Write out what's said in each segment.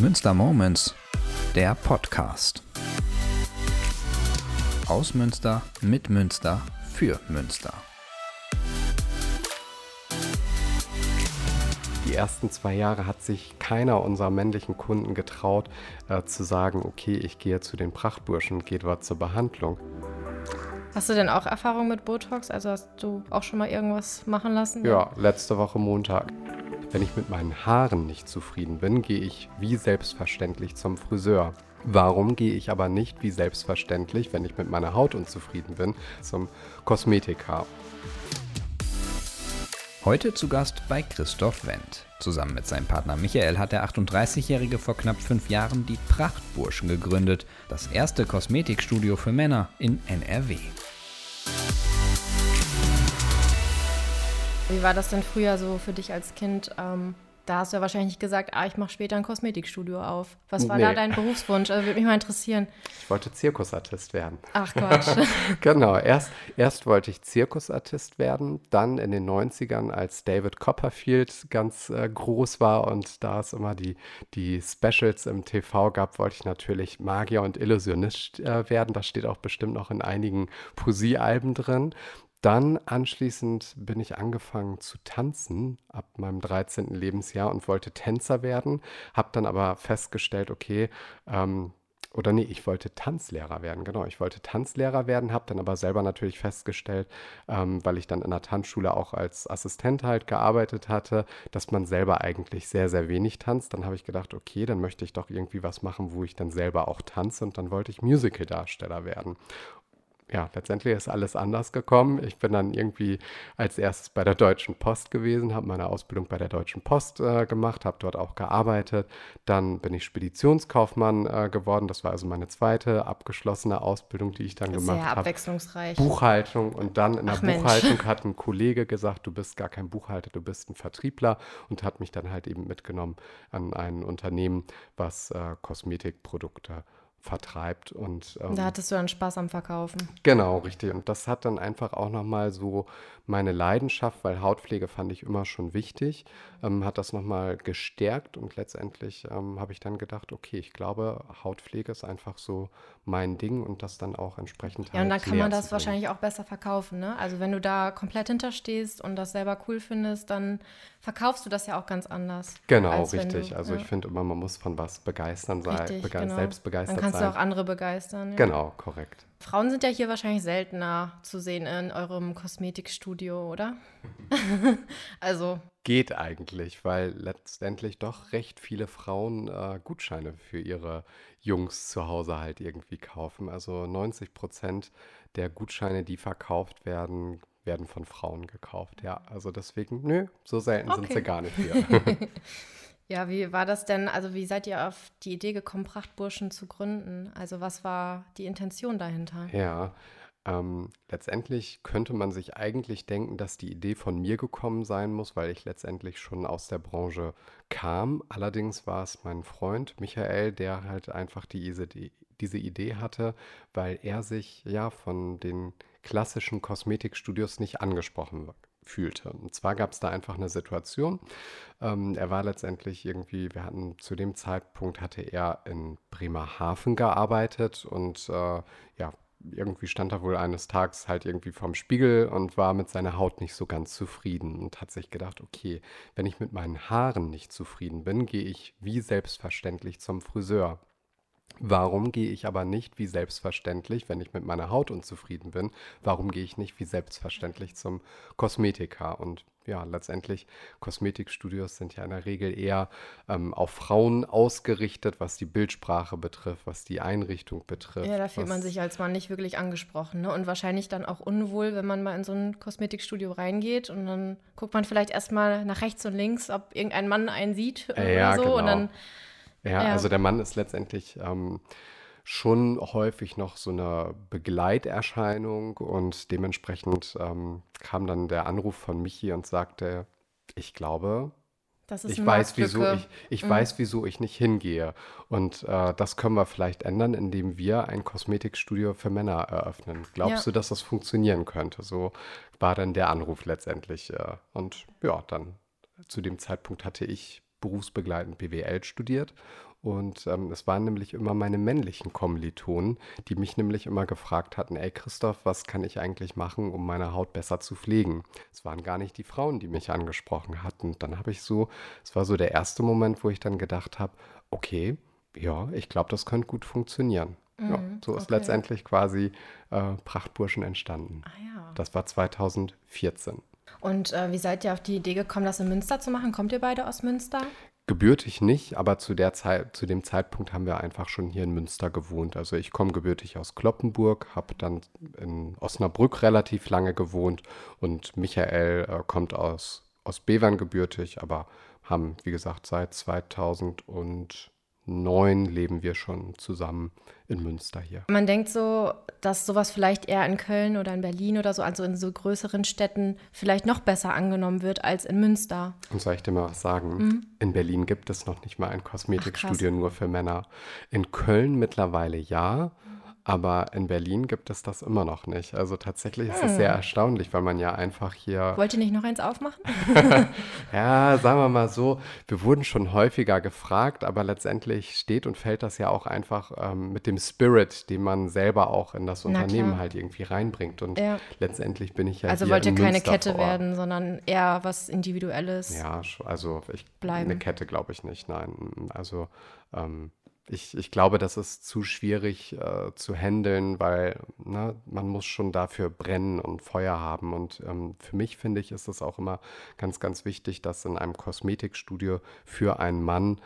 Münster Moments, der Podcast. Aus Münster, mit Münster, für Münster. Die ersten zwei Jahre hat sich keiner unserer männlichen Kunden getraut, äh, zu sagen, okay, ich gehe zu den Prachtburschen und gehe dort zur Behandlung. Hast du denn auch Erfahrung mit Botox? Also hast du auch schon mal irgendwas machen lassen? Ja, letzte Woche Montag. Wenn ich mit meinen Haaren nicht zufrieden bin, gehe ich wie selbstverständlich zum Friseur. Warum gehe ich aber nicht wie selbstverständlich, wenn ich mit meiner Haut unzufrieden bin, zum Kosmetiker? Heute zu Gast bei Christoph Wendt. Zusammen mit seinem Partner Michael hat der 38-Jährige vor knapp fünf Jahren die Prachtburschen gegründet, das erste Kosmetikstudio für Männer in NRW. Wie war das denn früher so für dich als Kind? Ähm, da hast du ja wahrscheinlich nicht gesagt, ah, ich mache später ein Kosmetikstudio auf. Was war nee. da dein Berufswunsch? Also würde mich mal interessieren. Ich wollte Zirkusartist werden. Ach Quatsch. genau, erst, erst wollte ich Zirkusartist werden, dann in den 90ern, als David Copperfield ganz äh, groß war und da es immer die, die Specials im TV gab, wollte ich natürlich Magier und Illusionist äh, werden. Das steht auch bestimmt noch in einigen Poesiealben drin. Dann anschließend bin ich angefangen zu tanzen ab meinem 13. Lebensjahr und wollte Tänzer werden, habe dann aber festgestellt, okay, ähm, oder nee, ich wollte Tanzlehrer werden, genau, ich wollte Tanzlehrer werden, habe dann aber selber natürlich festgestellt, ähm, weil ich dann in der Tanzschule auch als Assistent halt gearbeitet hatte, dass man selber eigentlich sehr, sehr wenig tanzt. Dann habe ich gedacht, okay, dann möchte ich doch irgendwie was machen, wo ich dann selber auch tanze und dann wollte ich Musical-Darsteller werden ja, letztendlich ist alles anders gekommen. Ich bin dann irgendwie als erstes bei der Deutschen Post gewesen, habe meine Ausbildung bei der Deutschen Post äh, gemacht, habe dort auch gearbeitet. Dann bin ich Speditionskaufmann äh, geworden. Das war also meine zweite abgeschlossene Ausbildung, die ich dann gemacht habe. Sehr abwechslungsreich. Buchhaltung. Und dann in der Ach, Buchhaltung Mensch. hat ein Kollege gesagt, du bist gar kein Buchhalter, du bist ein Vertriebler und hat mich dann halt eben mitgenommen an ein Unternehmen, was äh, Kosmetikprodukte vertreibt. Und, ähm, da hattest du dann Spaß am Verkaufen. Genau, richtig. Und das hat dann einfach auch nochmal so meine Leidenschaft, weil Hautpflege fand ich immer schon wichtig, ähm, hat das nochmal gestärkt und letztendlich ähm, habe ich dann gedacht, okay, ich glaube, Hautpflege ist einfach so mein Ding und das dann auch entsprechend. Ja, halt und dann kann man das wahrscheinlich auch besser verkaufen. Ne? Also wenn du da komplett hinterstehst und das selber cool findest, dann verkaufst du das ja auch ganz anders. Genau, richtig. Du, also ja. ich finde immer, man muss von was begeistern sein, richtig, bege genau. selbst begeistert kannst sein. du auch andere begeistern. Ja. Genau, korrekt. Frauen sind ja hier wahrscheinlich seltener zu sehen in eurem Kosmetikstudio, oder? also. Geht eigentlich, weil letztendlich doch recht viele Frauen äh, Gutscheine für ihre Jungs zu Hause halt irgendwie kaufen. Also 90 Prozent der Gutscheine, die verkauft werden, werden von Frauen gekauft. Ja, also deswegen, nö, so selten okay. sind sie gar nicht hier. Ja, wie war das denn? Also, wie seid ihr auf die Idee gekommen, Prachtburschen zu gründen? Also, was war die Intention dahinter? Ja, ähm, letztendlich könnte man sich eigentlich denken, dass die Idee von mir gekommen sein muss, weil ich letztendlich schon aus der Branche kam. Allerdings war es mein Freund Michael, der halt einfach diese, die, diese Idee hatte, weil er sich ja von den klassischen Kosmetikstudios nicht angesprochen fühlte. Und zwar gab es da einfach eine Situation. Ähm, er war letztendlich irgendwie, wir hatten zu dem Zeitpunkt hatte er in Bremerhaven gearbeitet und äh, ja, irgendwie stand er wohl eines Tages halt irgendwie vorm Spiegel und war mit seiner Haut nicht so ganz zufrieden und hat sich gedacht, okay, wenn ich mit meinen Haaren nicht zufrieden bin, gehe ich wie selbstverständlich zum Friseur. Warum gehe ich aber nicht wie selbstverständlich, wenn ich mit meiner Haut unzufrieden bin, warum gehe ich nicht wie selbstverständlich zum Kosmetiker? Und ja, letztendlich, Kosmetikstudios sind ja in der Regel eher ähm, auf Frauen ausgerichtet, was die Bildsprache betrifft, was die Einrichtung betrifft. Ja, da fühlt man sich als Mann nicht wirklich angesprochen. Ne? Und wahrscheinlich dann auch unwohl, wenn man mal in so ein Kosmetikstudio reingeht und dann guckt man vielleicht erstmal nach rechts und links, ob irgendein Mann einen sieht äh, oder ja, so. Genau. Und dann ja, ja, also der Mann ist letztendlich ähm, schon häufig noch so eine Begleiterscheinung und dementsprechend ähm, kam dann der Anruf von Michi und sagte, ich glaube, ich weiß, wieso ich, ich mhm. weiß, wieso ich nicht hingehe. Und äh, das können wir vielleicht ändern, indem wir ein Kosmetikstudio für Männer eröffnen. Glaubst ja. du, dass das funktionieren könnte? So war dann der Anruf letztendlich. Äh, und ja, dann zu dem Zeitpunkt hatte ich berufsbegleitend BWL studiert und ähm, es waren nämlich immer meine männlichen Kommilitonen, die mich nämlich immer gefragt hatten, ey Christoph, was kann ich eigentlich machen, um meine Haut besser zu pflegen? Es waren gar nicht die Frauen, die mich angesprochen hatten. Dann habe ich so, es war so der erste Moment, wo ich dann gedacht habe, okay, ja, ich glaube, das könnte gut funktionieren. Mhm, ja, so ist okay. letztendlich quasi äh, Prachtburschen entstanden. Ah, ja. Das war 2014. Und äh, wie seid ihr auf die Idee gekommen, das in Münster zu machen? Kommt ihr beide aus Münster? Gebürtig nicht, aber zu, der Zeit, zu dem Zeitpunkt haben wir einfach schon hier in Münster gewohnt. Also ich komme gebürtig aus Kloppenburg, habe dann in Osnabrück relativ lange gewohnt und Michael äh, kommt aus, aus Bevern gebürtig, aber haben, wie gesagt, seit 2000 und neun leben wir schon zusammen in Münster hier. Man denkt so, dass sowas vielleicht eher in Köln oder in Berlin oder so, also in so größeren Städten, vielleicht noch besser angenommen wird als in Münster. Und soll ich dir mal was sagen? Mhm. In Berlin gibt es noch nicht mal ein Kosmetikstudio Ach, nur für Männer. In Köln mittlerweile ja. Aber in Berlin gibt es das immer noch nicht. Also tatsächlich ist es sehr hm. erstaunlich, weil man ja einfach hier. Wollt ihr nicht noch eins aufmachen? ja, sagen wir mal so, wir wurden schon häufiger gefragt, aber letztendlich steht und fällt das ja auch einfach ähm, mit dem Spirit, den man selber auch in das Unternehmen halt irgendwie reinbringt. Und ja. letztendlich bin ich ja. Also wollt ihr keine Kette werden, sondern eher was Individuelles. Ja, also ich, bleiben. eine Kette glaube ich nicht, nein. Also ähm, ich, ich glaube, das ist zu schwierig äh, zu handeln, weil ne, man muss schon dafür brennen und Feuer haben. Und ähm, für mich finde ich, ist es auch immer ganz, ganz wichtig, dass in einem Kosmetikstudio für einen Mann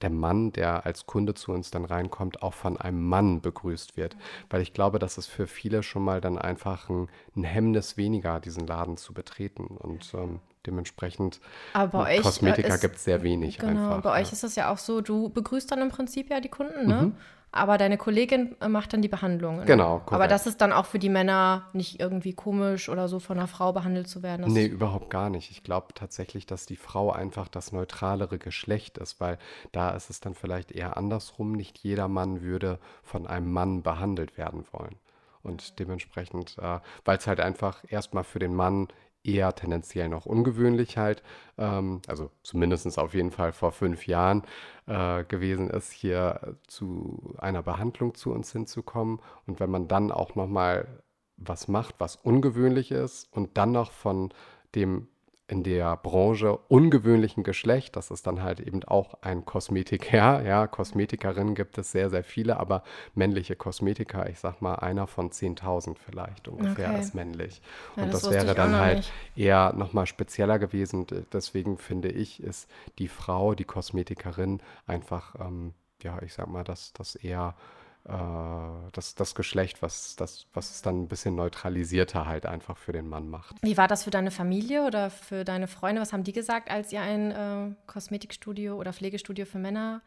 der Mann, der als Kunde zu uns dann reinkommt, auch von einem Mann begrüßt wird. Weil ich glaube, dass es für viele schon mal dann einfach ein, ein Hemmnis weniger, diesen Laden zu betreten. Und ähm, Dementsprechend aber bei Kosmetika gibt es sehr wenig genau, einfach. Bei ja. euch ist es ja auch so, du begrüßt dann im Prinzip ja die Kunden, ne? Mhm. Aber deine Kollegin äh, macht dann die Behandlung. Ne? Genau. Korrekt. Aber das ist dann auch für die Männer nicht irgendwie komisch oder so von einer Frau behandelt zu werden. Das nee, überhaupt gar nicht. Ich glaube tatsächlich, dass die Frau einfach das neutralere Geschlecht ist, weil da ist es dann vielleicht eher andersrum. Nicht jeder Mann würde von einem Mann behandelt werden wollen. Und dementsprechend, äh, weil es halt einfach erstmal für den Mann eher tendenziell noch ungewöhnlich halt, ähm, also zumindest auf jeden Fall vor fünf Jahren äh, gewesen ist, hier zu einer Behandlung zu uns hinzukommen. Und wenn man dann auch nochmal was macht, was ungewöhnlich ist und dann noch von dem in der Branche ungewöhnlichen Geschlecht. Das ist dann halt eben auch ein Kosmetiker. Ja, Kosmetikerinnen gibt es sehr, sehr viele, aber männliche Kosmetiker, ich sag mal, einer von 10.000 vielleicht ungefähr okay. ist männlich. Ja, Und das, das wäre dann halt nicht. eher nochmal spezieller gewesen. Deswegen finde ich, ist die Frau, die Kosmetikerin einfach, ähm, ja, ich sag mal, dass das eher äh, das, das Geschlecht, was, das, was es dann ein bisschen neutralisierter halt einfach für den Mann macht. Wie war das für deine Familie oder für deine Freunde? Was haben die gesagt, als ihr ein äh, Kosmetikstudio oder Pflegestudio für Männer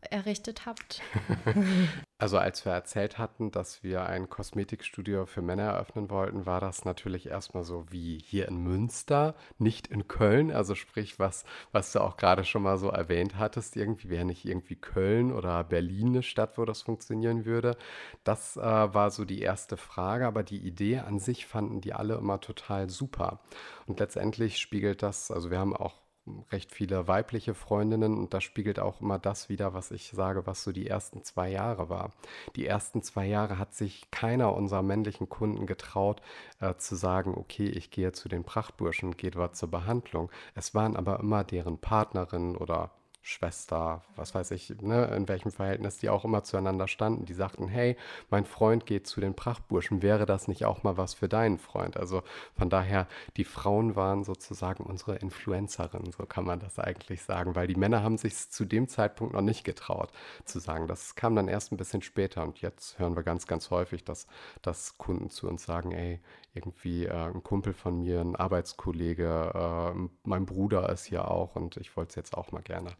errichtet habt? Also als wir erzählt hatten, dass wir ein Kosmetikstudio für Männer eröffnen wollten, war das natürlich erstmal so wie hier in Münster, nicht in Köln. Also sprich, was, was du auch gerade schon mal so erwähnt hattest, irgendwie wäre nicht irgendwie Köln oder Berlin eine Stadt, wo das funktionieren würde. Das äh, war so die erste Frage, aber die Idee an sich fanden die alle immer total super. Und letztendlich spiegelt das, also wir haben auch recht viele weibliche Freundinnen und das spiegelt auch immer das wieder, was ich sage, was so die ersten zwei Jahre war. Die ersten zwei Jahre hat sich keiner unserer männlichen Kunden getraut äh, zu sagen, okay, ich gehe zu den Prachtburschen gehe dort zur Behandlung. Es waren aber immer deren Partnerinnen oder Schwester, was weiß ich, ne, in welchem Verhältnis die auch immer zueinander standen. Die sagten, hey, mein Freund geht zu den Prachtburschen, wäre das nicht auch mal was für deinen Freund? Also von daher, die Frauen waren sozusagen unsere Influencerinnen, so kann man das eigentlich sagen, weil die Männer haben sich zu dem Zeitpunkt noch nicht getraut zu sagen. Das kam dann erst ein bisschen später und jetzt hören wir ganz, ganz häufig, dass, dass Kunden zu uns sagen, ey, irgendwie äh, ein Kumpel von mir, ein Arbeitskollege, äh, mein Bruder ist hier auch und ich wollte es jetzt auch mal gerne.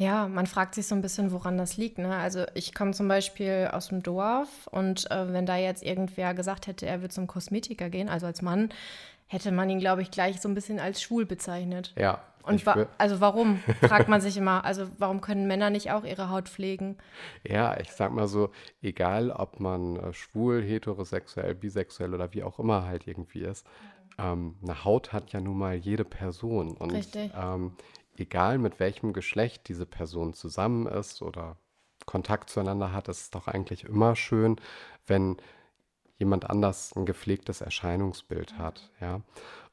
Ja, man fragt sich so ein bisschen, woran das liegt. Ne? Also ich komme zum Beispiel aus dem Dorf und äh, wenn da jetzt irgendwer gesagt hätte, er wird zum Kosmetiker gehen, also als Mann, hätte man ihn, glaube ich, gleich so ein bisschen als schwul bezeichnet. Ja. Und wa also warum, fragt man sich immer. Also warum können Männer nicht auch ihre Haut pflegen? Ja, ich sag mal so, egal ob man äh, schwul, heterosexuell, bisexuell oder wie auch immer halt irgendwie ist, ähm, eine Haut hat ja nun mal jede Person. Und Richtig. Ähm, egal mit welchem Geschlecht diese Person zusammen ist oder Kontakt zueinander hat, ist es doch eigentlich immer schön, wenn jemand anders ein gepflegtes Erscheinungsbild hat, ja.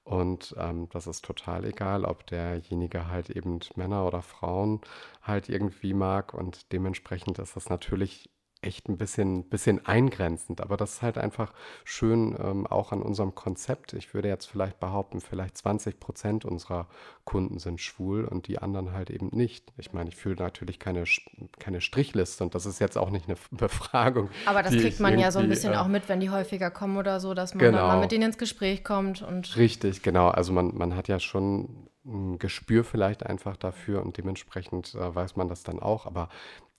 Und ähm, das ist total egal, ob derjenige halt eben Männer oder Frauen halt irgendwie mag. Und dementsprechend ist das natürlich echt ein bisschen, bisschen eingrenzend. Aber das ist halt einfach schön ähm, auch an unserem Konzept. Ich würde jetzt vielleicht behaupten, vielleicht 20 Prozent unserer Kunden sind schwul und die anderen halt eben nicht. Ich meine, ich fühle natürlich keine, keine Strichliste und das ist jetzt auch nicht eine Befragung. Aber das kriegt man ja so ein bisschen äh, auch mit, wenn die häufiger kommen oder so, dass man genau. dann mal mit denen ins Gespräch kommt. Und Richtig, genau. Also man, man hat ja schon Gespür vielleicht einfach dafür und dementsprechend äh, weiß man das dann auch. Aber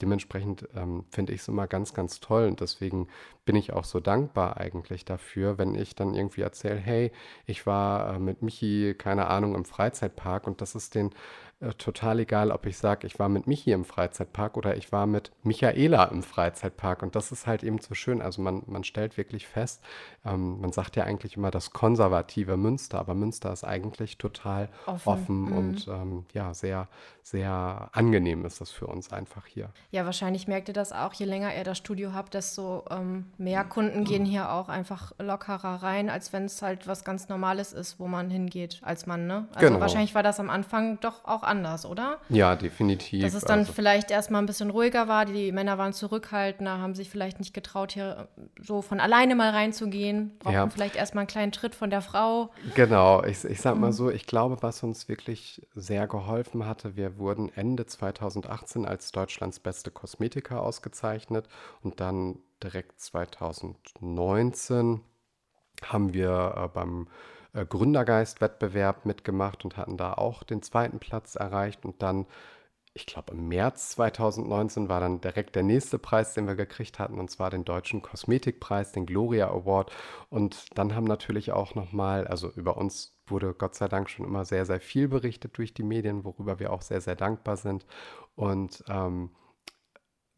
dementsprechend ähm, finde ich es immer ganz, ganz toll und deswegen bin ich auch so dankbar eigentlich dafür, wenn ich dann irgendwie erzähle, hey, ich war äh, mit Michi, keine Ahnung, im Freizeitpark und das ist den äh, total egal, ob ich sage, ich war mit Michi im Freizeitpark oder ich war mit Michaela im Freizeitpark. Und das ist halt eben so schön. Also man, man stellt wirklich fest, ähm, man sagt ja eigentlich immer das konservative Münster, aber Münster ist eigentlich total offen, offen mhm. und ähm, ja, sehr, sehr angenehm ist das für uns einfach hier. Ja, wahrscheinlich merkt ihr das auch, je länger ihr das Studio habt, desto ähm, mehr Kunden gehen hier auch einfach lockerer rein, als wenn es halt was ganz Normales ist, wo man hingeht als Mann. Ne? Also genau. wahrscheinlich war das am Anfang doch auch anders, oder? Ja, definitiv. Dass es dann also. vielleicht erstmal ein bisschen ruhiger war, die Männer waren zurückhaltender, haben sich vielleicht nicht getraut, hier so von alleine mal reinzugehen, brauchten ja. vielleicht erstmal einen kleinen Tritt von der Frau. Genau, ich, ich sag mal mhm. so, ich glaube, was uns wirklich sehr geholfen hatte, wir wurden Ende 2018 als Deutschlands beste Kosmetiker ausgezeichnet und dann direkt 2019 haben wir äh, beim äh, Gründergeist-Wettbewerb mitgemacht und hatten da auch den zweiten Platz erreicht. Und dann, ich glaube, im März 2019 war dann direkt der nächste Preis, den wir gekriegt hatten, und zwar den Deutschen Kosmetikpreis, den Gloria Award. Und dann haben natürlich auch nochmal, also über uns wurde Gott sei Dank schon immer sehr, sehr viel berichtet durch die Medien, worüber wir auch sehr, sehr dankbar sind. Und ähm,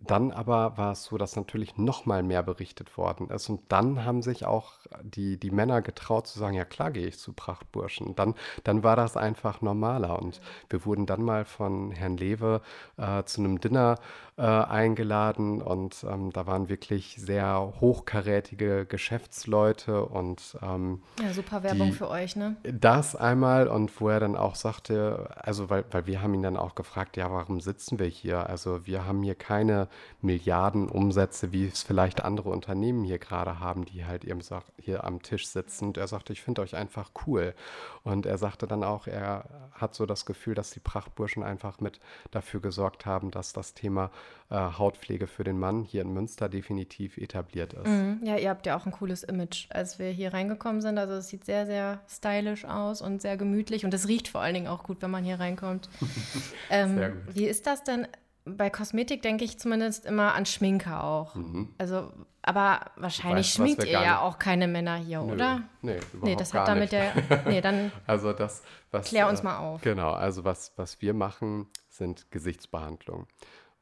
dann aber war es so, dass natürlich noch mal mehr berichtet worden ist. Und dann haben sich auch die, die Männer getraut zu sagen, ja klar gehe ich zu Prachtburschen. Dann, dann war das einfach normaler. Und wir wurden dann mal von Herrn Lewe äh, zu einem Dinner äh, eingeladen. Und ähm, da waren wirklich sehr hochkarätige Geschäftsleute. Und, ähm, ja, super Werbung die, für euch, ne? Das einmal. Und wo er dann auch sagte, also weil, weil wir haben ihn dann auch gefragt, ja, warum sitzen wir hier? Also wir haben hier keine Milliarden Umsätze, wie es vielleicht andere Unternehmen hier gerade haben, die halt eben hier am Tisch sitzen. Und er sagte, ich finde euch einfach cool. Und er sagte dann auch, er hat so das Gefühl, dass die Prachtburschen einfach mit dafür gesorgt haben, dass das Thema äh, Hautpflege für den Mann hier in Münster definitiv etabliert ist. Mhm. Ja, ihr habt ja auch ein cooles Image, als wir hier reingekommen sind. Also es sieht sehr, sehr stylisch aus und sehr gemütlich und es riecht vor allen Dingen auch gut, wenn man hier reinkommt. ähm, sehr gut. Wie ist das denn? Bei Kosmetik denke ich zumindest immer an Schminke auch. Mhm. Also, aber wahrscheinlich weiß, schminkt ihr ja auch keine Männer hier, Nö, oder? Nee, überhaupt nee, das hat damit der. Nee, dann. also das, was, klär uns äh, mal auf. Genau, also was, was wir machen, sind Gesichtsbehandlungen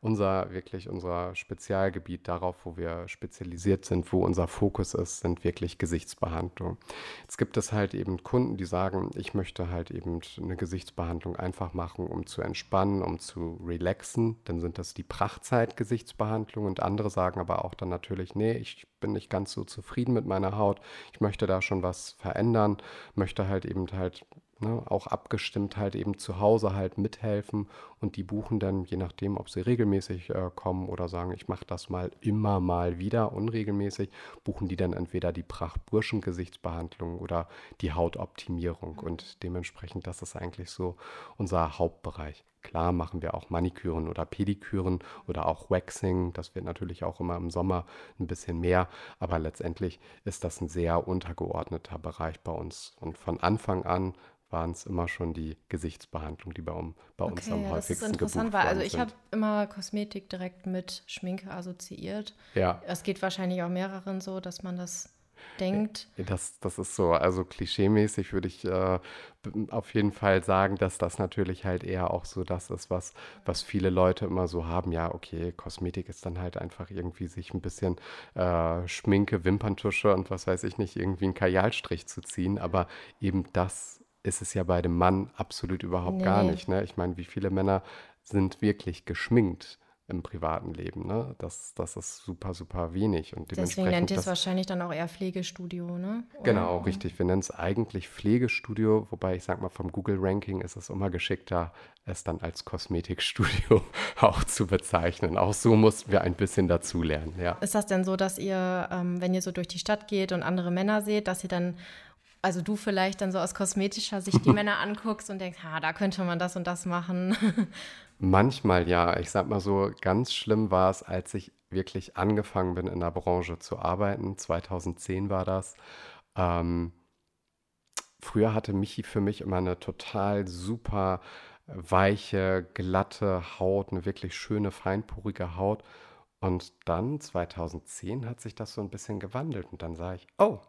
unser wirklich unser Spezialgebiet darauf, wo wir spezialisiert sind, wo unser Fokus ist, sind wirklich Gesichtsbehandlungen. Jetzt gibt es halt eben Kunden, die sagen, ich möchte halt eben eine Gesichtsbehandlung einfach machen, um zu entspannen, um zu relaxen. Dann sind das die Prachtzeit-Gesichtsbehandlung und andere sagen aber auch dann natürlich, nee, ich bin nicht ganz so zufrieden mit meiner Haut. Ich möchte da schon was verändern, möchte halt eben halt Ne, auch abgestimmt halt eben zu Hause halt mithelfen und die buchen dann, je nachdem, ob sie regelmäßig äh, kommen oder sagen, ich mache das mal immer mal wieder unregelmäßig, buchen die dann entweder die Pracht-Burschen-Gesichtsbehandlung oder die Hautoptimierung und dementsprechend, das ist eigentlich so unser Hauptbereich. Klar machen wir auch Maniküren oder Pediküren oder auch Waxing. Das wird natürlich auch immer im Sommer ein bisschen mehr. Aber letztendlich ist das ein sehr untergeordneter Bereich bei uns. Und von Anfang an waren es immer schon die Gesichtsbehandlung, die bei, um, bei okay, uns am ja, häufigsten das ist interessant, weil also ich habe immer Kosmetik direkt mit Schminke assoziiert. Ja. Es geht wahrscheinlich auch mehreren so, dass man das denkt. Das, das ist so, also klischeemäßig würde ich äh, auf jeden Fall sagen, dass das natürlich halt eher auch so das ist, was, was viele Leute immer so haben. Ja, okay, Kosmetik ist dann halt einfach irgendwie sich ein bisschen äh, Schminke, Wimperntusche und was weiß ich nicht, irgendwie einen Kajalstrich zu ziehen, aber eben das ist es ja bei dem Mann absolut überhaupt gar Nee. nicht. Ne? Ich meine, wie viele Männer sind wirklich geschminkt im privaten Leben? Ne? Das, das ist super, super wenig. Und Deswegen nennt ihr es wahrscheinlich dann auch eher Pflegestudio, ne? Oder? Genau, richtig. Wir nennen es eigentlich Pflegestudio, wobei ich sag mal, vom Google-Ranking ist es immer geschickter, es dann als Kosmetikstudio auch zu bezeichnen. Auch so mussten wir ein bisschen dazulernen, ja. Ist das denn so, dass ihr, ähm, wenn ihr so durch die Stadt geht und andere Männer seht, dass ihr dann, also du vielleicht dann so aus kosmetischer Sicht die Männer anguckst und denkst, ha, da könnte man das und das machen? Manchmal ja. Ich sag mal so, ganz schlimm war es, als ich wirklich angefangen bin, in der Branche zu arbeiten. 2010 war das. Ähm, früher hatte Michi für mich immer eine total super weiche, glatte Haut, eine wirklich schöne, feinporige Haut. Und dann 2010 hat sich das so ein bisschen gewandelt. Und dann sah ich, oh,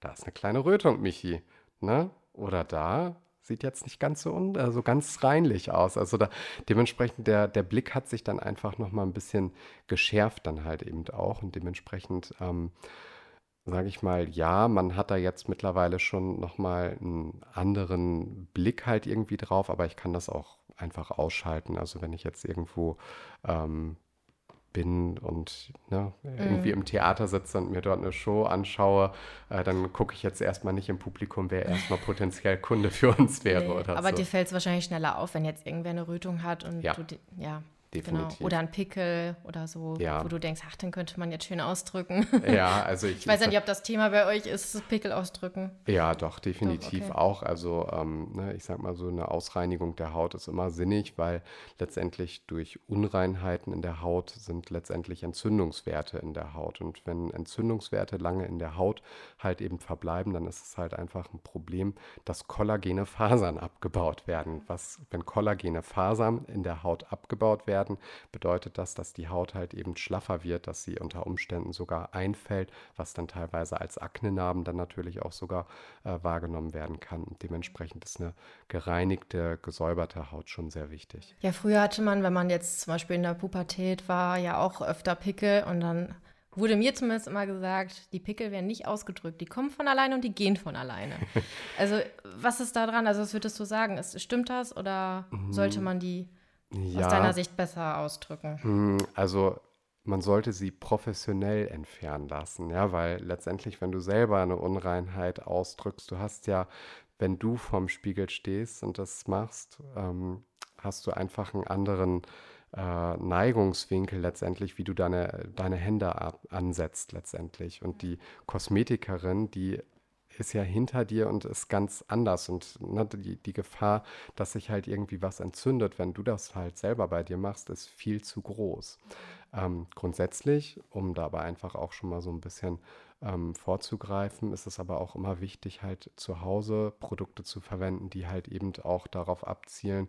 da ist eine kleine Rötung, Michi. Ne? Oder da sieht jetzt nicht ganz so, un äh, so ganz reinlich aus. Also da, dementsprechend, der, der Blick hat sich dann einfach nochmal ein bisschen geschärft dann halt eben auch. Und dementsprechend, ähm, sage ich mal, ja, man hat da jetzt mittlerweile schon nochmal einen anderen Blick halt irgendwie drauf, aber ich kann das auch einfach ausschalten. Also wenn ich jetzt irgendwo ähm, bin und ne, irgendwie im Theater sitze und mir dort eine Show anschaue, äh, dann gucke ich jetzt erstmal nicht im Publikum, wer erstmal potenziell Kunde für uns wäre Nee, oder aber so. dir fällt es wahrscheinlich schneller auf, wenn jetzt irgendwer eine Rötung hat und Ja. du, ja, Definitiv. genau. Oder ein Pickel oder so, Ja. wo du denkst, ach, den könnte man jetzt schön ausdrücken. Ja, also ich, Ich weiß ja nicht, ob das Thema bei euch ist, das Pickel ausdrücken. Ja, doch, definitiv okay. auch. Also, ähm, ne, ich sag mal so, eine Ausreinigung der Haut ist immer sinnig, weil letztendlich durch Unreinheiten in der Haut sind letztendlich Entzündungswerte in der Haut. Und wenn Entzündungswerte lange in der Haut halt eben verbleiben, dann ist es halt einfach ein Problem, dass kollagene Fasern abgebaut werden. Was, wenn kollagene Fasern in der Haut abgebaut werden, bedeutet das, dass die Haut halt eben schlaffer wird, dass sie unter Umständen sogar einfällt, was dann teilweise als Aknenarben dann natürlich auch sogar äh, wahrgenommen werden kann. Und dementsprechend ist eine gereinigte, gesäuberte Haut schon sehr wichtig. Ja, früher hatte man, wenn man jetzt zum Beispiel in der Pubertät war, ja auch öfter Pickel und dann wurde mir zumindest immer gesagt, die Pickel werden nicht ausgedrückt, die kommen von alleine und die gehen von alleine. also was ist da dran? Also was würdest du sagen? Ist, stimmt das oder sollte man die aus deiner Sicht besser ausdrücken? Mm, Also man sollte sie professionell entfernen lassen, ja, weil letztendlich, wenn du selber eine Unreinheit ausdrückst, du hast ja, wenn du vorm Spiegel stehst und das machst, ähm, hast du einfach einen anderen äh, Neigungswinkel letztendlich, wie du deine, deine Hände ab, ansetzt letztendlich. Und die Kosmetikerin, die ist ja hinter dir und ist ganz anders. Und ne, die, die Gefahr, dass sich halt irgendwie was entzündet, wenn du das halt selber bei dir machst, ist viel zu groß. Ähm, grundsätzlich, um dabei einfach auch schon mal so ein bisschen ähm, vorzugreifen, ist es aber auch immer wichtig, halt zu Hause Produkte zu verwenden, die halt eben auch darauf abzielen,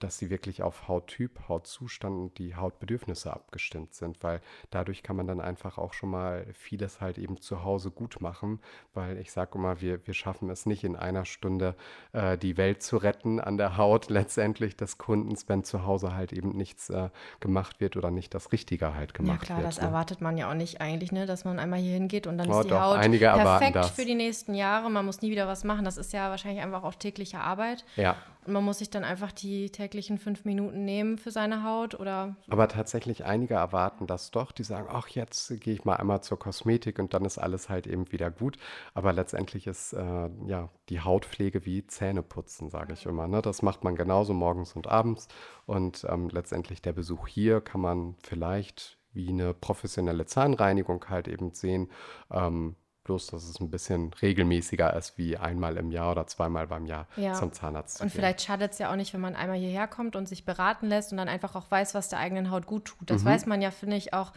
dass sie wirklich auf Hauttyp, Hautzustand und die Hautbedürfnisse abgestimmt sind, weil dadurch kann man dann einfach auch schon mal vieles halt eben zu Hause gut machen, weil ich sage immer, wir, wir schaffen es nicht in einer Stunde äh, die Welt zu retten an der Haut letztendlich des Kundens, wenn zu Hause halt eben nichts äh, gemacht wird oder nicht das Richtige halt Ja gemacht klar, wird. das ne? erwartet man ja auch nicht eigentlich, ne? dass man einmal hier hingeht und dann Oh, ist die doch, Haut perfekt für die nächsten Jahre. Man muss nie wieder was machen. Das ist ja wahrscheinlich einfach auch tägliche Arbeit. Ja, Und man muss sich dann einfach die täglichen fünf Minuten nehmen für seine Haut oder Aber tatsächlich einige erwarten das doch. Die sagen, ach, jetzt gehe ich mal einmal zur Kosmetik und dann ist alles halt eben wieder gut. Aber letztendlich ist äh, ja die Hautpflege wie Zähneputzen, sage ich immer. Ne? Das macht man genauso morgens und abends. Und ähm, letztendlich der Besuch hier kann man vielleicht wie eine professionelle Zahnreinigung halt eben sehen. Ähm, bloß, dass es ein bisschen regelmäßiger ist, wie einmal im Jahr oder zweimal beim Jahr Ja. zum Zahnarzt zu Und gehen. vielleicht schadet es ja auch nicht, wenn man einmal hierher kommt und sich beraten lässt und dann einfach auch weiß, was der eigenen Haut gut tut. Mhm. Das weiß man ja, finde ich, auch.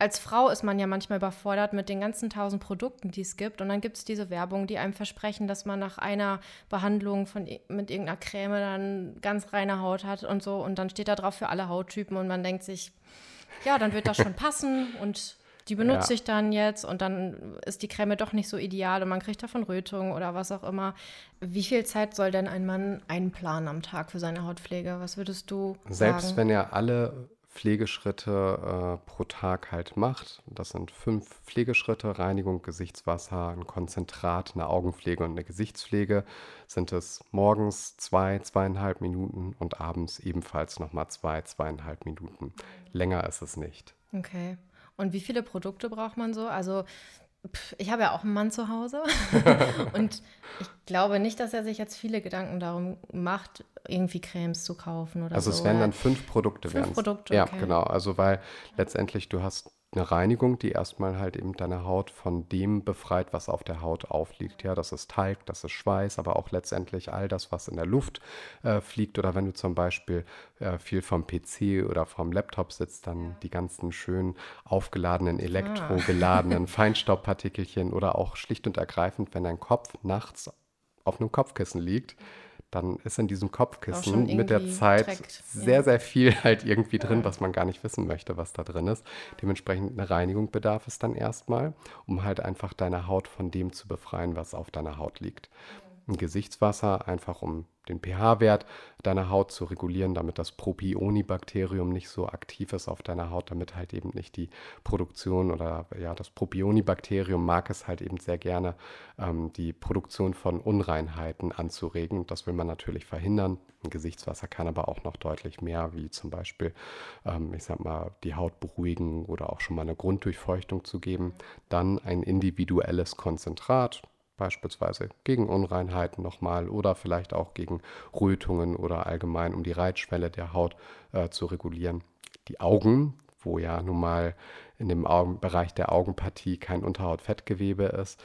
Als Frau ist man ja manchmal überfordert mit den ganzen tausend Produkten, die es gibt. Und dann gibt es diese Werbung, die einem versprechen, dass man nach einer Behandlung von, mit irgendeiner Creme dann ganz reine Haut hat und so. Und dann steht da drauf für alle Hauttypen und man denkt sich, ja, dann wird das schon passen und die benutze Ja. ich dann jetzt und dann ist die Creme doch nicht so ideal und man kriegt davon Rötung oder was auch immer. Wie viel Zeit soll denn ein Mann einplanen am Tag für seine Hautpflege? Was würdest du Selbst sagen? wenn er alle Pflegeschritte äh, pro Tag halt macht. Das sind fünf Pflegeschritte, Reinigung, Gesichtswasser, ein Konzentrat, eine Augenpflege und eine Gesichtspflege, sind es morgens zwei, zweieinhalb Minuten und abends ebenfalls nochmal zwei, zweieinhalb Minuten. Länger ist es nicht. Okay. Und wie viele Produkte braucht man so? Also ich habe ja auch einen Mann zu Hause und ich glaube nicht, dass er sich jetzt viele Gedanken darum macht, irgendwie Cremes zu kaufen oder also so. Also es werden dann fünf Produkte. Fünf Produkte, Ja, okay. genau. Also weil letztendlich du hast eine Reinigung, die erstmal halt eben deine Haut von dem befreit, was auf der Haut aufliegt. Ja, das ist Talg, das ist Schweiß, aber auch letztendlich all das, was in der Luft äh, fliegt. Oder wenn du zum Beispiel äh, viel vom PC oder vom Laptop sitzt, dann die ganzen schön aufgeladenen, elektrogeladenen Feinstaubpartikelchen oder auch schlicht und ergreifend, wenn dein Kopf nachts auf einem Kopfkissen liegt, dann ist in diesem Kopfkissen mit der Zeit trägt, sehr, ja. sehr viel halt irgendwie drin, was man gar nicht wissen möchte, was da drin ist. Dementsprechend eine Reinigung bedarf es dann erstmal, um halt einfach deine Haut von dem zu befreien, was auf deiner Haut liegt. Gesichtswasser, einfach um den pH-Wert deiner Haut zu regulieren, damit das Propionibakterium nicht so aktiv ist auf deiner Haut, damit halt eben nicht die Produktion oder ja, das Propionibakterium mag es halt eben sehr gerne, ähm, die Produktion von Unreinheiten anzuregen. Das will man natürlich verhindern. Ein Gesichtswasser kann aber auch noch deutlich mehr, wie zum Beispiel, ähm, ich sag mal, die Haut beruhigen oder auch schon mal eine Grunddurchfeuchtung zu geben. Dann ein individuelles Konzentrat, beispielsweise gegen Unreinheiten nochmal oder vielleicht auch gegen Rötungen oder allgemein, um die Reitschwelle der Haut äh, zu regulieren. Die Augen, wo ja nun mal in dem Augen Bereich der Augenpartie kein Unterhautfettgewebe ist,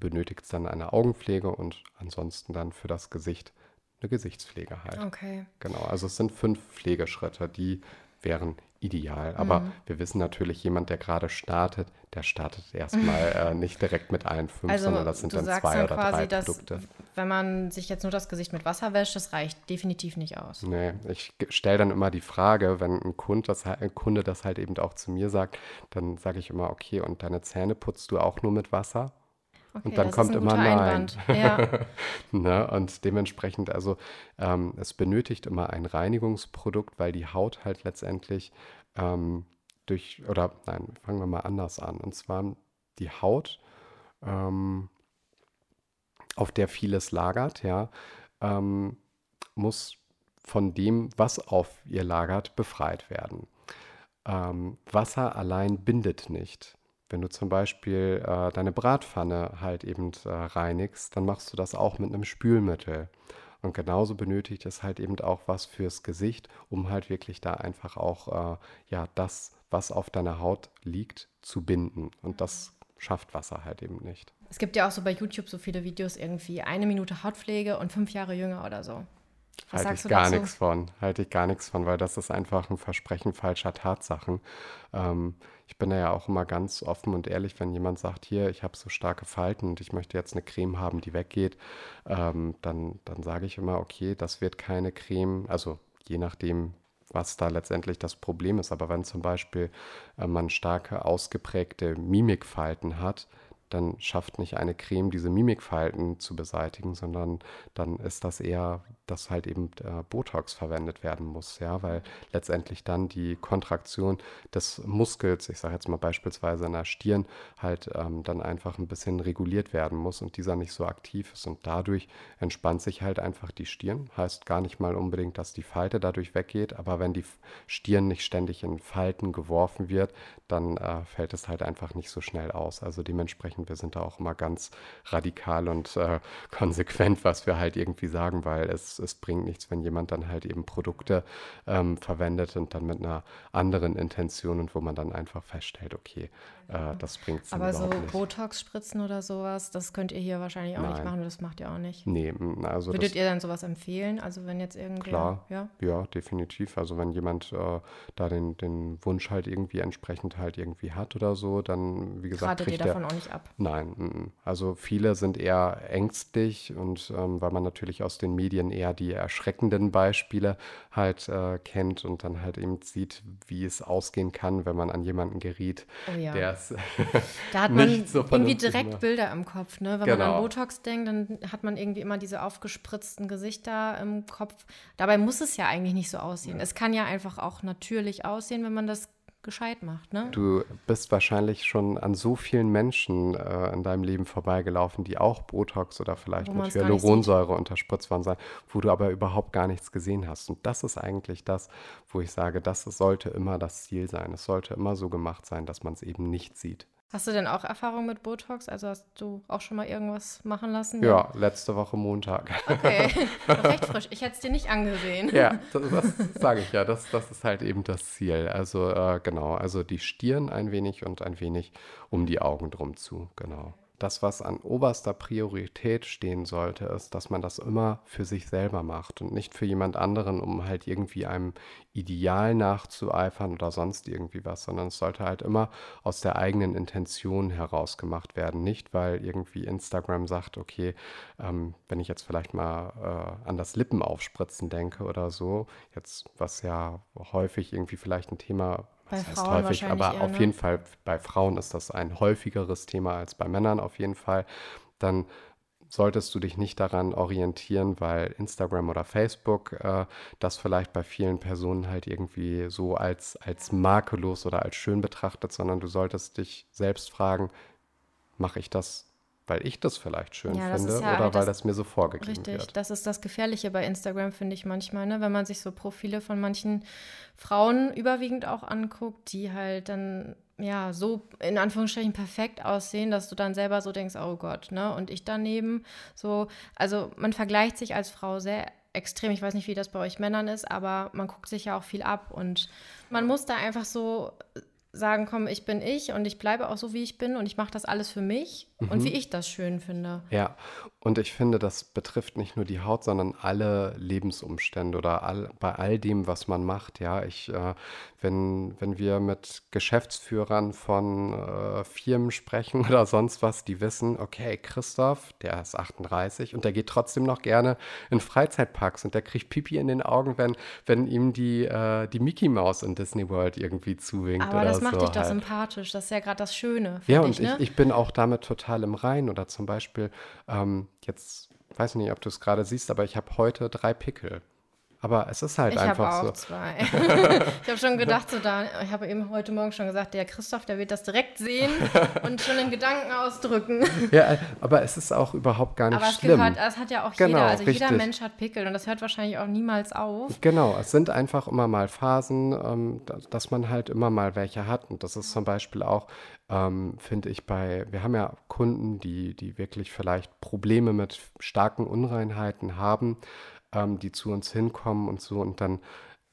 benötigt es dann eine Augenpflege und ansonsten dann für das Gesicht eine Gesichtspflege halt. Okay. Genau, also es sind fünf Pflegeschritte, die wären ideal. Aber mhm. wir wissen natürlich, jemand, der gerade startet, der startet erstmal äh, nicht direkt mit allen fünf, also, sondern das sind dann zwei dann oder quasi, drei Produkte. Dass, wenn man sich jetzt nur das Gesicht mit Wasser wäscht, das reicht definitiv nicht aus. Nee, ich stelle dann immer die Frage, wenn ein Kunde, das, ein Kunde das halt eben auch zu mir sagt, dann sage ich immer, okay, und deine Zähne putzt du auch nur mit Wasser? Okay, und dann kommt immer Nein. Ja. ne? Und dementsprechend, also ähm, es benötigt immer ein Reinigungsprodukt, weil die Haut halt letztendlich ähm, durch, oder nein, fangen wir mal anders an. Und zwar die Haut, ähm, auf der vieles lagert, ja, ähm, muss von dem, was auf ihr lagert, befreit werden. Ähm, Wasser allein bindet nicht. Wenn du zum Beispiel äh, deine Bratpfanne halt eben äh, reinigst, dann machst du das auch mit einem Spülmittel. Und genauso benötigt es halt eben auch was fürs Gesicht, um halt wirklich da einfach auch äh, ja das, was auf deiner Haut liegt, zu binden. Und das schafft Wasser halt eben nicht. Es gibt ja auch so bei YouTube so viele Videos irgendwie eine Minute Hautpflege und fünf Jahre jünger oder so. Was Halte ich gar nichts von. Halte ich gar nichts von, weil das ist einfach ein Versprechen falscher Tatsachen. Ähm, ich bin da ja auch immer ganz offen und ehrlich, wenn jemand sagt, hier, ich habe so starke Falten und ich möchte jetzt eine Creme haben, die weggeht, ähm, dann, dann sage ich immer, okay, das wird keine Creme, also je nachdem, was da letztendlich das Problem ist. Aber wenn zum Beispiel äh, man starke, ausgeprägte Mimikfalten hat, dann schafft nicht eine Creme diese Mimikfalten zu beseitigen, sondern dann ist das eher, dass halt eben äh, Botox verwendet werden muss, ja, weil letztendlich dann die Kontraktion des Muskels, ich sage jetzt mal beispielsweise in der Stirn, halt ähm, dann einfach ein bisschen reguliert werden muss und dieser nicht so aktiv ist und dadurch entspannt sich halt einfach die Stirn. Heißt gar nicht mal unbedingt, dass die Falte dadurch weggeht, aber wenn die Stirn nicht ständig in Falten geworfen wird, dann äh, fällt es halt einfach nicht so schnell aus. Also dementsprechend wir sind da auch immer ganz radikal und äh, konsequent, was wir halt irgendwie sagen, weil es, es bringt nichts, wenn jemand dann halt eben Produkte ähm, verwendet und dann mit einer anderen Intention und wo man dann einfach feststellt, okay, äh, das bringt es Aber so Botox-Spritzen oder sowas, das könnt ihr hier wahrscheinlich auch Nein. nicht machen, das macht ihr auch nicht. Nee, also Würdet ihr dann sowas empfehlen? Also wenn jetzt irgendwie. Klar, ja, ja definitiv. Also wenn jemand äh, da den, den Wunsch halt irgendwie entsprechend halt irgendwie hat oder so, dann, wie gesagt, Ratet ihr davon auch nicht ab? Nein, also viele sind eher ängstlich und ähm, weil man natürlich aus den Medien eher die erschreckenden Beispiele halt äh, kennt und dann halt eben sieht, wie es ausgehen kann, wenn man an jemanden geriet, oh ja. der das Da hat man so irgendwie direkt. Bilder im Kopf, ne? Wenn man Genau. an Botox denkt, dann hat man irgendwie immer diese aufgespritzten Gesichter im Kopf. Dabei muss es ja eigentlich nicht so aussehen. Es kann ja einfach auch natürlich aussehen, wenn man das gescheit macht, ne? Du bist wahrscheinlich schon an so vielen Menschen äh, in deinem Leben vorbeigelaufen, die auch Botox oder vielleicht Wo mit Hyaluronsäure unterspritzt worden sein, wo du aber überhaupt gar nichts gesehen hast. Und das ist eigentlich das, wo ich sage, das sollte immer das Ziel sein. Es sollte immer so gemacht sein, dass man es eben nicht sieht. Hast du denn auch Erfahrung mit Botox? Also hast du auch schon mal irgendwas machen lassen? Ja, letzte Woche Montag. Okay, Noch recht frisch. Ich hätte es dir nicht angesehen. Ja, das, das sage ich ja. Das, das ist halt eben das Ziel. Also äh, genau, also die Stirn ein wenig und ein wenig um die Augen drum zu. Genau. Das, was an oberster Priorität stehen sollte, ist, dass man das immer für sich selber macht und nicht für jemand anderen, um halt irgendwie einem Ideal nachzueifern oder sonst irgendwie was, sondern es sollte halt immer aus der eigenen Intention heraus gemacht werden. Nicht, weil irgendwie Instagram sagt, okay, ähm, wenn ich jetzt vielleicht mal äh, an das Lippenaufspritzen denke oder so, jetzt was ja häufig irgendwie vielleicht ein Thema, Bei was heißt Frauen häufig, aber eher, auf ne? jeden Fall bei Frauen ist das ein häufigeres Thema als bei Männern auf jeden Fall, dann solltest du dich nicht daran orientieren, weil Instagram oder Facebook äh, das vielleicht bei vielen Personen halt irgendwie so als, als makellos oder als schön betrachtet, sondern du solltest dich selbst fragen, mache ich das, weil ich das vielleicht schön Ja, das finde ja oder weil das- das mir so vorgegeben Richtig, wird. das ist das Gefährliche bei Instagram, finde ich manchmal, ne? wenn man sich so Profile von manchen Frauen überwiegend auch anguckt, die halt dann ja so in Anführungsstrichen perfekt aussehen, dass du dann selber so denkst, oh Gott, ne? Und ich daneben so, also man vergleicht sich als Frau sehr extrem. Ich weiß nicht, wie das bei euch Männern ist, aber man guckt sich ja auch viel ab und man muss da einfach so sagen, komm, ich bin ich und ich bleibe auch so, wie ich bin und ich mache das alles für mich und wie ich das schön finde. Ja, und ich finde, das betrifft nicht nur die Haut, sondern alle Lebensumstände oder all, bei all dem, was man macht. Ja, ich, äh, wenn, wenn wir mit Geschäftsführern von äh, Firmen sprechen oder sonst was, die wissen, okay, Christoph, der ist 38 und der geht trotzdem noch gerne in Freizeitparks und der kriegt Pipi in den Augen, wenn, wenn ihm die, äh, die Mickey Maus in Disney World irgendwie zuwinkt Aber oder das macht so dich doch halt. sympathisch. Das ist ja gerade das Schöne. Ja, und ich, ne? ich, ich bin auch damit total im Rein. Oder zum Beispiel, ähm, jetzt weiß ich nicht, ob du es gerade siehst, aber ich habe heute drei Pickel. Aber es ist halt Ich habe einfach auch so. zwei. ich habe schon gedacht, so da, ich habe eben heute Morgen schon gesagt, der Christoph, der wird das direkt sehen und schon in Gedanken ausdrücken. Ja, äh, aber es ist auch überhaupt gar nicht Aber es schlimm. gehört, das hat ja auch Genau, jeder. Also jeder richtig. Mensch hat Pickel und das hört wahrscheinlich auch niemals auf. Genau, es sind einfach immer mal Phasen, ähm, da- dass man halt immer mal welche hat. Und das ist zum Beispiel auch, ähm, finde ich, bei, wir haben ja Kunden, die, die wirklich vielleicht Probleme mit starken Unreinheiten haben, ähm, die zu uns hinkommen und so. Und dann,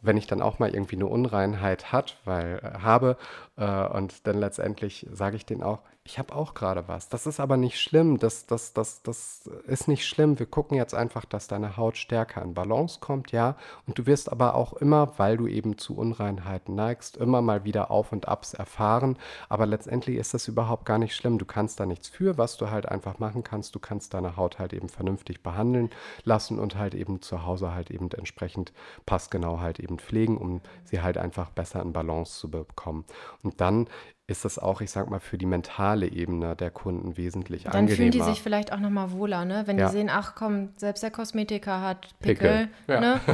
wenn ich dann auch mal irgendwie eine Unreinheit hat, weil äh, habe, äh, und dann letztendlich sage ich denen auch, ich habe auch gerade was. Das ist aber nicht schlimm. Das, das, das, das ist nicht schlimm. Wir gucken jetzt einfach, dass deine Haut stärker in Balance kommt, ja. Und du wirst aber auch immer, weil du eben zu Unreinheiten neigst, immer mal wieder Auf und Abs erfahren. Aber letztendlich ist das überhaupt gar nicht schlimm. Du kannst da nichts für, was du halt einfach machen kannst. Du kannst deine Haut halt eben vernünftig behandeln lassen und halt eben zu Hause halt eben entsprechend passgenau halt eben pflegen, um sie halt einfach besser in Balance zu bekommen. Und dann ist das auch, ich sag mal, für die mentale Ebene der Kunden wesentlich Dann angenehmer. fühlen die sich vielleicht auch nochmal wohler, ne? Wenn Ja. die sehen, ach komm, selbst der Kosmetiker hat Pickel. Pickel, ja. Ne?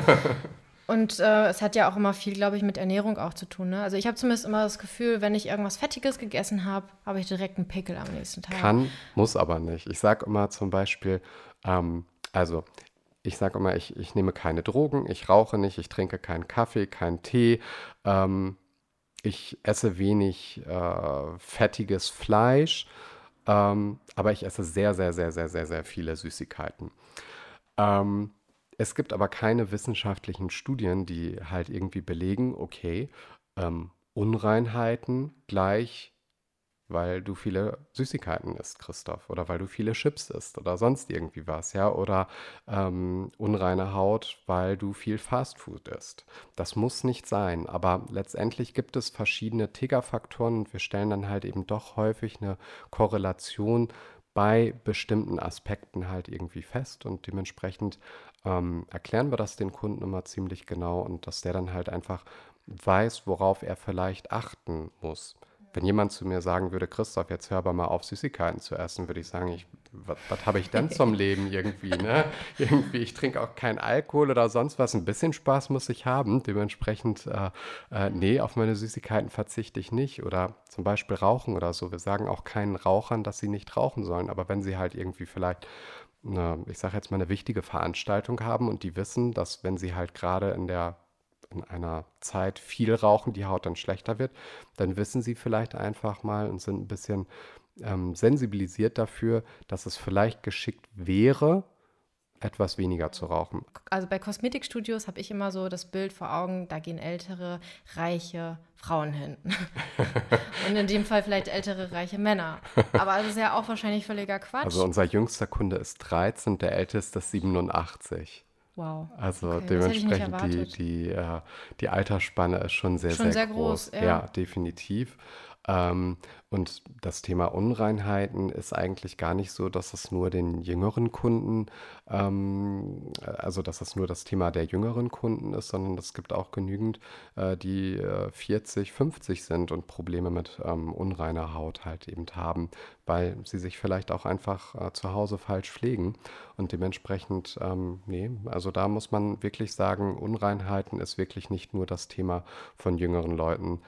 Und äh, es hat ja auch immer viel, glaube ich, mit Ernährung auch zu tun. Ne? Also ich habe zumindest immer das Gefühl, wenn ich irgendwas Fettiges gegessen habe, habe ich direkt einen Pickel am nächsten Tag. Kann, muss aber nicht. Ich sage immer zum Beispiel, ähm, also ich sage immer, ich, ich nehme keine Drogen, ich rauche nicht, ich trinke keinen Kaffee, keinen Tee, ähm, ich esse wenig äh, fettiges Fleisch, ähm, aber ich esse sehr, sehr, sehr, sehr, sehr, sehr viele Süßigkeiten. Ähm, es gibt aber keine wissenschaftlichen Studien, die halt irgendwie belegen, okay, ähm, Unreinheiten gleich weil du viele Süßigkeiten isst, Christoph, oder weil du viele Chips isst oder sonst irgendwie was, ja, oder ähm, unreine Haut, weil du viel Fastfood isst. Das muss nicht sein, aber letztendlich gibt es verschiedene Triggerfaktoren und wir stellen dann halt eben doch häufig eine Korrelation bei bestimmten Aspekten halt irgendwie fest und dementsprechend ähm, erklären wir das den Kunden immer ziemlich genau und dass der dann halt einfach weiß, worauf er vielleicht achten muss. Wenn jemand zu mir sagen würde, Christoph, jetzt hör aber mal auf, Süßigkeiten zu essen, würde ich sagen, ich, was, habe ich denn zum Leben irgendwie, ne? Irgendwie, ich trinke auch keinen Alkohol oder sonst was. Ein bisschen Spaß muss ich haben. Dementsprechend, äh, äh, nee, auf meine Süßigkeiten verzichte ich nicht. Oder zum Beispiel Rauchen oder so. Wir sagen auch keinen Rauchern, dass sie nicht rauchen sollen. Aber wenn sie halt irgendwie vielleicht eine, ich sage jetzt mal, eine wichtige Veranstaltung haben und die wissen, dass wenn sie halt gerade in der in einer Zeit viel rauchen, die Haut dann schlechter wird, dann wissen sie vielleicht einfach mal und sind ein bisschen ähm, sensibilisiert dafür, dass es vielleicht geschickt wäre, etwas weniger zu rauchen. Also bei Kosmetikstudios habe ich immer so das Bild vor Augen, da gehen ältere, reiche Frauen hin. und in dem Fall vielleicht ältere, reiche Männer. Aber das ist ja auch wahrscheinlich völliger Quatsch. Also unser jüngster Kunde ist 13, der älteste ist 87. Wow. Also okay, dementsprechend die, die, äh, die Altersspanne ist schon sehr, schon sehr, sehr groß. groß ja. ja. definitiv. Ähm, und das Thema Unreinheiten ist eigentlich gar nicht so, dass es nur den jüngeren Kunden, ähm, also dass es nur das Thema der jüngeren Kunden ist, sondern es gibt auch genügend, äh, die äh, 40, 50 sind und Probleme mit ähm, unreiner Haut halt eben haben, weil sie sich vielleicht auch einfach äh, zu Hause falsch pflegen. Und dementsprechend, ähm, nee, also da muss man wirklich sagen, Unreinheiten ist wirklich nicht nur das Thema von jüngeren Leuten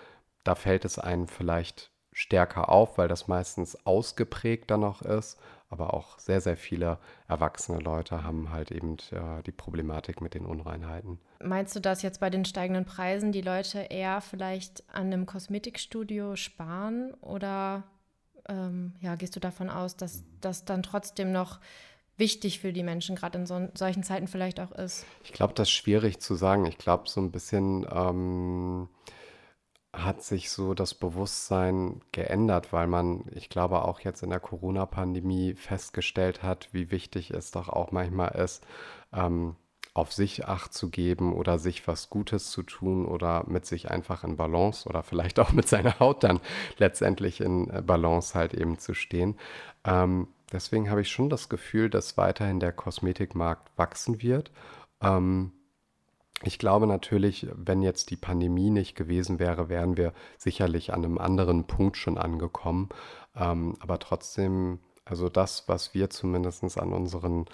da fällt es einem vielleicht stärker auf, weil das meistens ausgeprägter noch ist. Aber auch sehr, sehr viele erwachsene Leute haben halt eben äh, die Problematik mit den Unreinheiten. Meinst du, dass jetzt bei den steigenden Preisen die Leute eher vielleicht an einem Kosmetikstudio sparen? Oder ähm, ja, gehst du davon aus, dass das dann trotzdem noch wichtig für die Menschen gerade in so, solchen Zeiten vielleicht auch ist? Ich glaube, das ist schwierig zu sagen. Ich glaube, so ein bisschen. Ähm, hat sich so das Bewusstsein geändert, weil man, ich glaube, auch jetzt in der Corona-Pandemie festgestellt hat, wie wichtig es doch auch manchmal ist, ähm, auf sich acht zu geben oder sich was Gutes zu tun oder mit sich einfach in Balance oder vielleicht auch mit seiner Haut dann letztendlich in äh, Balance halt eben zu stehen. Ähm, deswegen habe ich schon das Gefühl, dass weiterhin der Kosmetikmarkt wachsen wird. Ähm, ich glaube natürlich, wenn jetzt die Pandemie nicht gewesen wäre, wären wir sicherlich an einem anderen Punkt schon angekommen. Ähm, aber trotzdem, also das, was wir zumindest an unseren,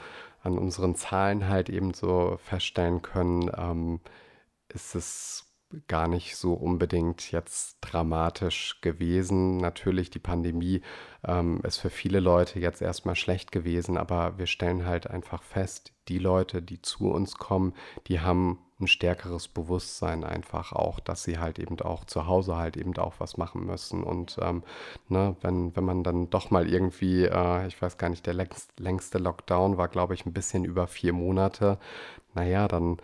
an unseren Zahlen halt eben so feststellen können, ähm, ist es gar nicht so unbedingt jetzt dramatisch gewesen. Natürlich, die Pandemie ähm, ist für viele Leute jetzt erstmal schlecht gewesen, aber wir stellen halt einfach fest, die Leute, die zu uns kommen, die haben ein stärkeres Bewusstsein einfach auch, dass sie halt eben auch zu Hause halt eben auch was machen müssen. Und ähm, ne, wenn, wenn man dann doch mal irgendwie, äh, ich weiß gar nicht, der längst, längste Lockdown war, glaube ich, ein bisschen über vier Monate, naja, dann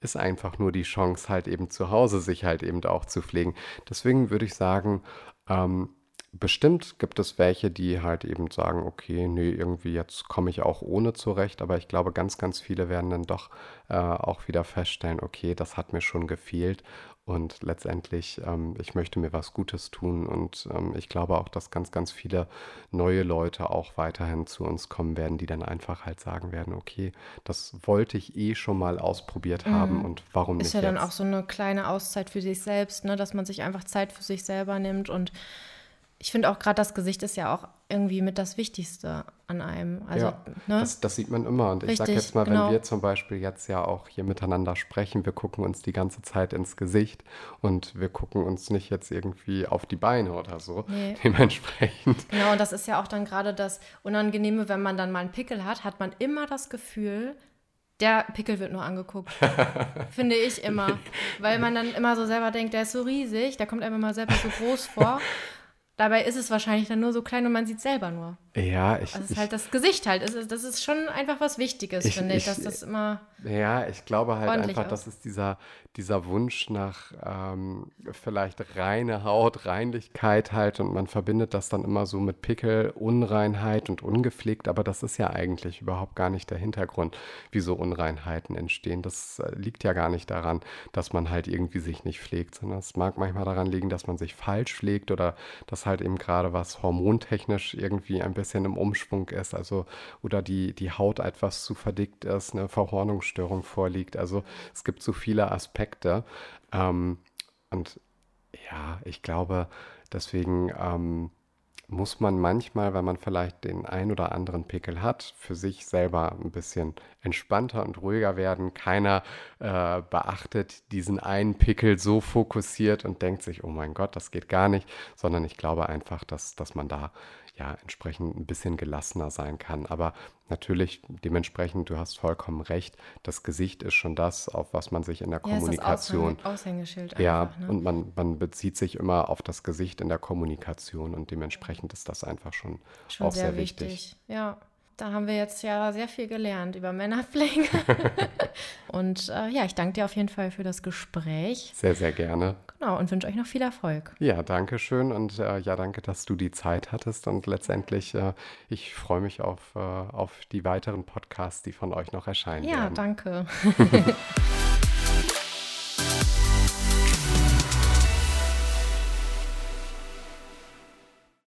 ist einfach nur die Chance, halt eben zu Hause sich halt eben auch zu pflegen. Deswegen würde ich sagen, ähm, Bestimmt gibt es welche, die halt eben sagen, okay, nee, irgendwie jetzt komme ich auch ohne zurecht, aber ich glaube, ganz, ganz viele werden dann doch äh, auch wieder feststellen, okay, das hat mir schon gefehlt und letztendlich, ähm, ich möchte mir was Gutes tun und ähm, ich glaube auch, dass ganz, ganz viele neue Leute auch weiterhin zu uns kommen werden, die dann einfach halt sagen werden, okay, das wollte ich eh schon mal ausprobiert mhm. haben und warum Ist nicht ja jetzt? dann auch so eine kleine Auszeit für sich selbst, ne? dass man sich einfach Zeit für sich selber nimmt und ich finde auch gerade das Gesicht ist ja auch irgendwie mit das Wichtigste an einem. Also, ja, ne? das, das, sieht man immer. Und ich sage jetzt mal, genau. wenn wir zum Beispiel jetzt ja auch hier miteinander sprechen, wir gucken uns die ganze Zeit ins Gesicht und wir gucken uns nicht jetzt irgendwie auf die Beine oder so. Nee. Dementsprechend. Genau, und das ist ja auch dann gerade das Unangenehme, wenn man dann mal einen Pickel hat, hat man immer das Gefühl, der Pickel wird nur angeguckt. Finde ich immer. Weil man dann immer so selber denkt, der ist so riesig, der kommt einem immer selber so groß vor. Dabei ist es wahrscheinlich dann nur so klein und man sieht es selber nur. Ja, ich. Das ist halt das Gesicht halt. Das ist schon einfach was Wichtiges, ich, finde ich, dass das immer. Ja, ich glaube halt einfach, das ist dieser, dieser Wunsch nach ähm, vielleicht reine Haut, Reinlichkeit halt und man verbindet das dann immer so mit Pickel, Unreinheit und ungepflegt, aber das ist ja eigentlich überhaupt gar nicht der Hintergrund, wieso Unreinheiten entstehen. Das äh, liegt ja gar nicht daran, dass man halt irgendwie sich nicht pflegt, sondern es mag manchmal daran liegen, dass man sich falsch pflegt oder dass halt eben gerade was hormontechnisch irgendwie ein bisschen im Umschwung ist, also oder die, die Haut etwas zu verdickt ist, eine Verhornungsstörung vorliegt. Also es gibt so viele Aspekte. Ähm, und ja, ich glaube, Deswegen ähm, muss man manchmal, wenn man vielleicht den ein oder anderen Pickel hat, für sich selber ein bisschen entspannter und ruhiger werden. Keiner äh, beachtet diesen einen Pickel so fokussiert und denkt sich, oh mein Gott, das geht gar nicht, sondern ich glaube einfach, dass, dass man da ja entsprechend ein bisschen gelassener sein kann. Aber natürlich dementsprechend, du hast vollkommen recht, das Gesicht ist schon das, auf was man sich in der ja, Kommunikation. Ist das Aushängeschild ja, einfach, ne? und man, man bezieht sich immer auf das Gesicht in der Kommunikation und dementsprechend ist das einfach schon, schon auch sehr, sehr wichtig. wichtig. Ja. Da haben wir jetzt ja sehr viel gelernt über Männerpflege. und äh, ja, ich danke dir auf jeden Fall für das Gespräch. Sehr, sehr gerne. Genau, und wünsche euch noch viel Erfolg. Ja, danke schön und äh, ja, danke, dass du die Zeit hattest und letztendlich, äh, ich freue mich auf, äh, auf die weiteren Podcasts, die von euch noch erscheinen ja, werden. Ja, danke.